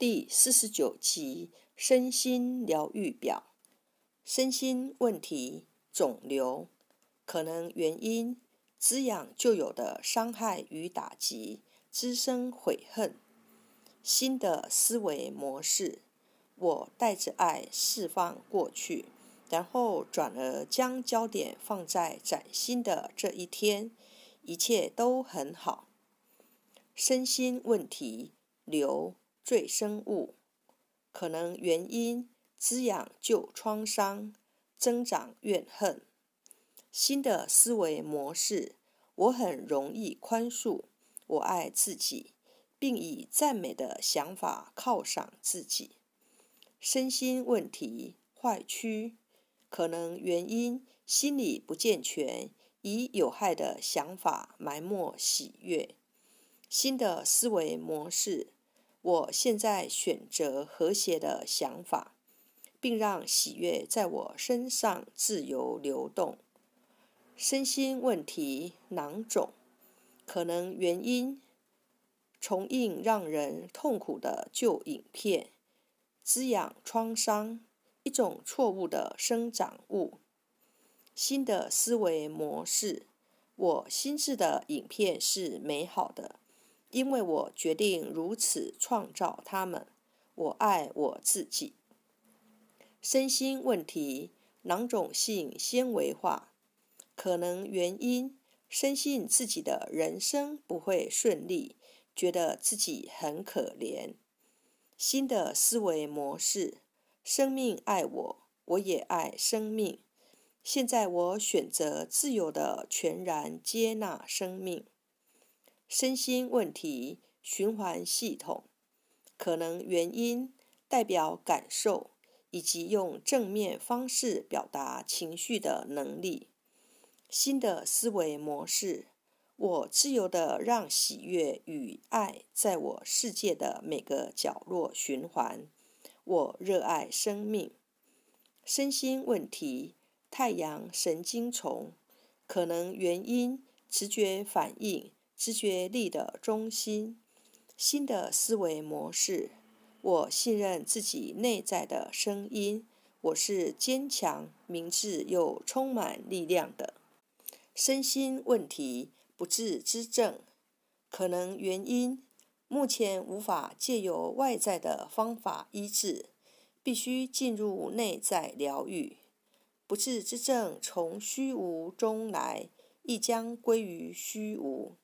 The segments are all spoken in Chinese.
第四十九集身心疗愈表。身心问题：肿瘤可能原因滋养旧有的伤害与打击，滋生悔恨。新的思维模式：我带着爱释放过去，然后转而将焦点放在崭新的这一天，一切都很好。身心问题：流。赘生物可能原因滋养旧创伤，增长怨恨。新的思维模式：我很容易宽恕，我爱自己，并以赞美的想法犒赏自己。身心问题坏区可能原因心理不健全，以有害的想法埋没喜悦。新的思维模式。我现在选择和谐的想法，并让喜悦在我身上自由流动。身心问题囊肿可能原因重映让人痛苦的旧影片，滋养创伤，一种错误的生长物。新的思维模式，我心智的影片是美好的。因为我决定如此创造他们，我爱我自己。身心问题囊肿性纤维化，可能原因深信自己的人生不会顺利，觉得自己很可怜。新的思维模式：生命爱我，我也爱生命。现在我选择自由的全然接纳生命。身心问题循环系统可能原因代表感受以及用正面方式表达情绪的能力。新的思维模式：我自由的让喜悦与爱在我世界的每个角落循环。我热爱生命。身心问题太阳神经丛可能原因直觉反应。直觉力的中心，新的思维模式。我信任自己内在的声音。我是坚强、明智又充满力量的。身心问题不治之症，可能原因目前无法借由外在的方法医治，必须进入内在疗愈。不治之症从虚无中来，亦将归于虚无。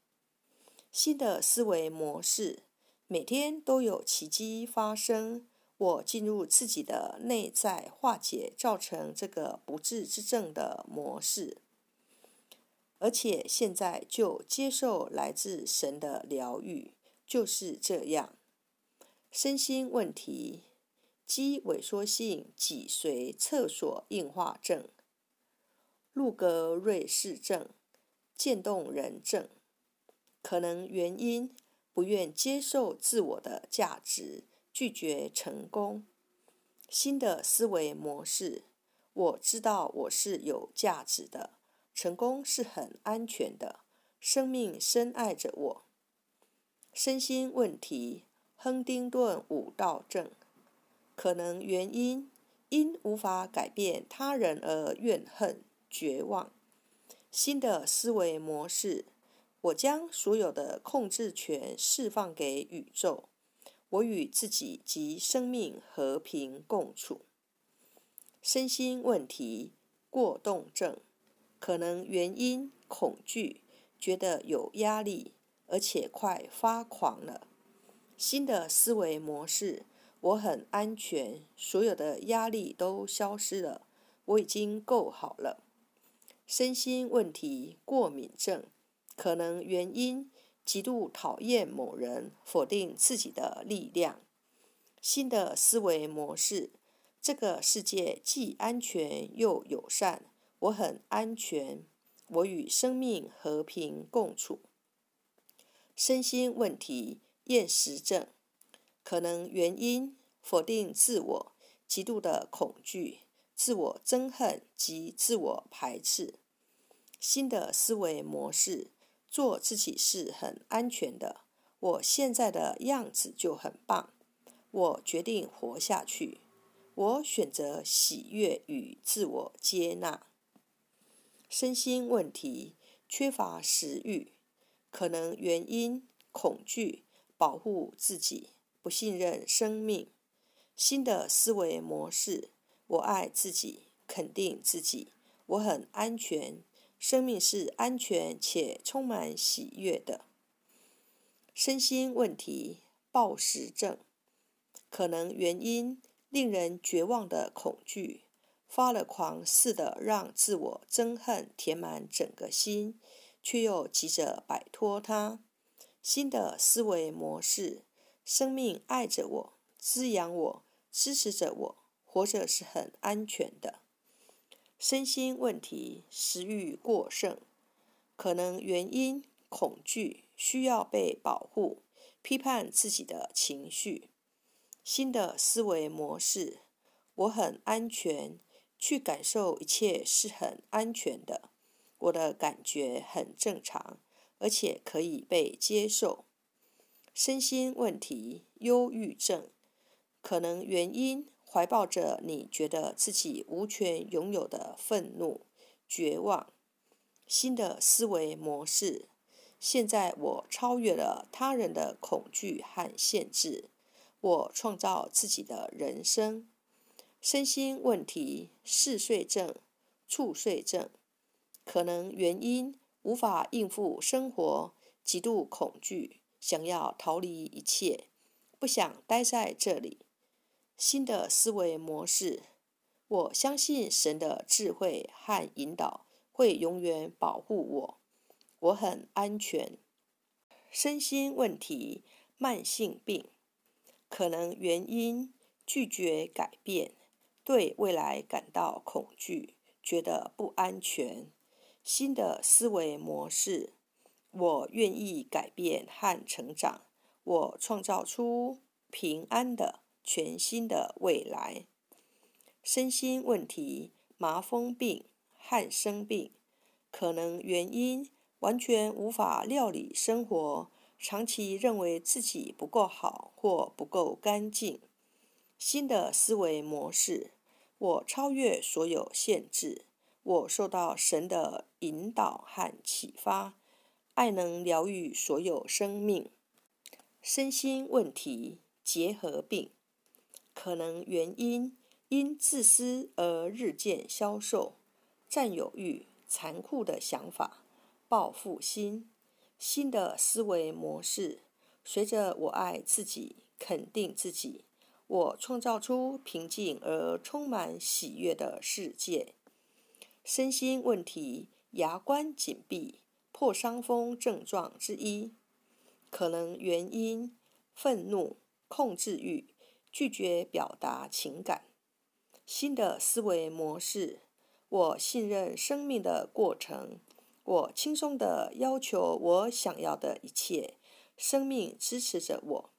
新的思维模式，每天都有奇迹发生。我进入自己的内在，化解造成这个不治之症的模式，而且现在就接受来自神的疗愈，就是这样。身心问题，肌萎缩性脊髓侧索硬化症、路格瑞氏症、渐冻人症。可能原因不愿接受自我的价值，拒绝成功。新的思维模式：我知道我是有价值的，成功是很安全的，生命深爱着我。身心问题：亨丁顿五道症。可能原因因无法改变他人而怨恨、绝望。新的思维模式。我将所有的控制权释放给宇宙。我与自己及生命和平共处。身心问题过动症可能原因恐惧，觉得有压力，而且快发狂了。新的思维模式：我很安全，所有的压力都消失了，我已经够好了。身心问题过敏症。可能原因极度讨厌某人，否定自己的力量。新的思维模式：这个世界既安全又友善，我很安全，我与生命和平共处。身心问题厌食症可能原因否定自我，极度的恐惧、自我憎恨及自我排斥。新的思维模式。做自己是很安全的，我现在的样子就很棒，我决定活下去。我选择喜悦与自我接纳。身心问题：缺乏食欲，可能原因恐惧，保护自己，不信任生命。新的思维模式：我爱自己，肯定自己，我很安全。生命是安全且充满喜悦的。身心问题：暴食症，可能原因。令人绝望的恐惧，发了狂似的让自我憎恨填满整个心，却又急着摆脱它。新的思维模式：生命爱着我，滋养我，支持着我，活着是很安全的。身心问题：食欲过剩，可能原因恐惧，需要被保护，批判自己的情绪。新的思维模式，我很安全，去感受一切是很安全的。我的感觉很正常，而且可以被接受。身心问题，忧郁症，可能原因怀抱着你觉得自己无权拥有的愤怒、绝望。新的思维模式，现在我超越了他人的恐惧和限制。我创造自己的人生。身心问题：嗜睡症、猝睡症，可能原因无法应付生活，极度恐惧，想要逃离一切，不想待在这里。新的思维模式：我相信神的智慧和引导会永远保护我，我很安全。身心问题：慢性病。可能原因拒绝改变，对未来感到恐惧，觉得不安全。新的思维模式：我愿意改变和成长，我创造出平安的全新的未来。身心问题：麻风病、汗生病，可能原因完全无法料理生活。长期认为自己不够好或不够干净。新的思维模式：我超越所有限制，我受到神的引导和启发。爱能疗愈所有生命。身心问题结核病，可能原因因自私而日渐消瘦，占有欲、残酷的想法、报复心。新的思维模式，随着我爱自己、肯定自己，我创造出平静而充满喜悦的世界。身心问题，牙关紧闭，破伤风症状之一，可能原因愤怒、控制欲，拒绝表达情感。新的思维模式，我信任生命的过程。我轻松地要求我想要的一切，生命支持着我。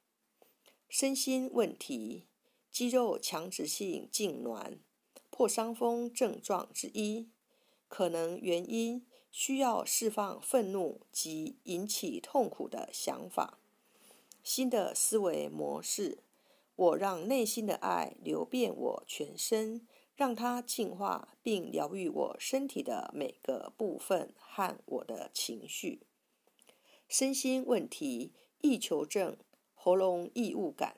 身心问题，肌肉强直性痉挛，破伤风症状之一，可能原因需要释放愤怒及引起痛苦的想法。新的思维模式，我让内心的爱流遍我全身。让它净化并疗愈我身体的每个部分和我的情绪。身心问题：易求症、喉咙异物感，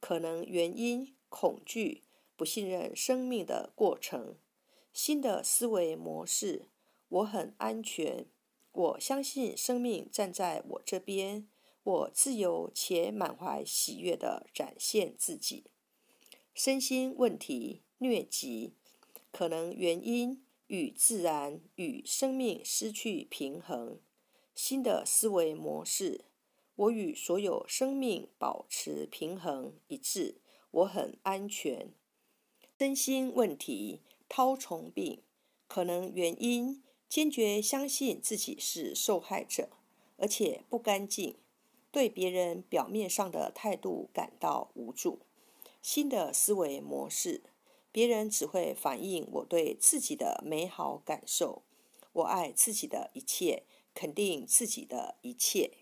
可能原因恐惧、不信任生命的过程。新的思维模式：我很安全，我相信生命站在我这边，我自由且满怀喜悦地展现自己。身心问题。疟疾可能原因与自然与生命失去平衡。新的思维模式：我与所有生命保持平衡一致，我很安全。身心问题：绦虫病可能原因坚决相信自己是受害者，而且不干净，对别人表面上的态度感到无助。新的思维模式。别人只会反映我对自己的美好感受，我爱自己的一切，肯定自己的一切。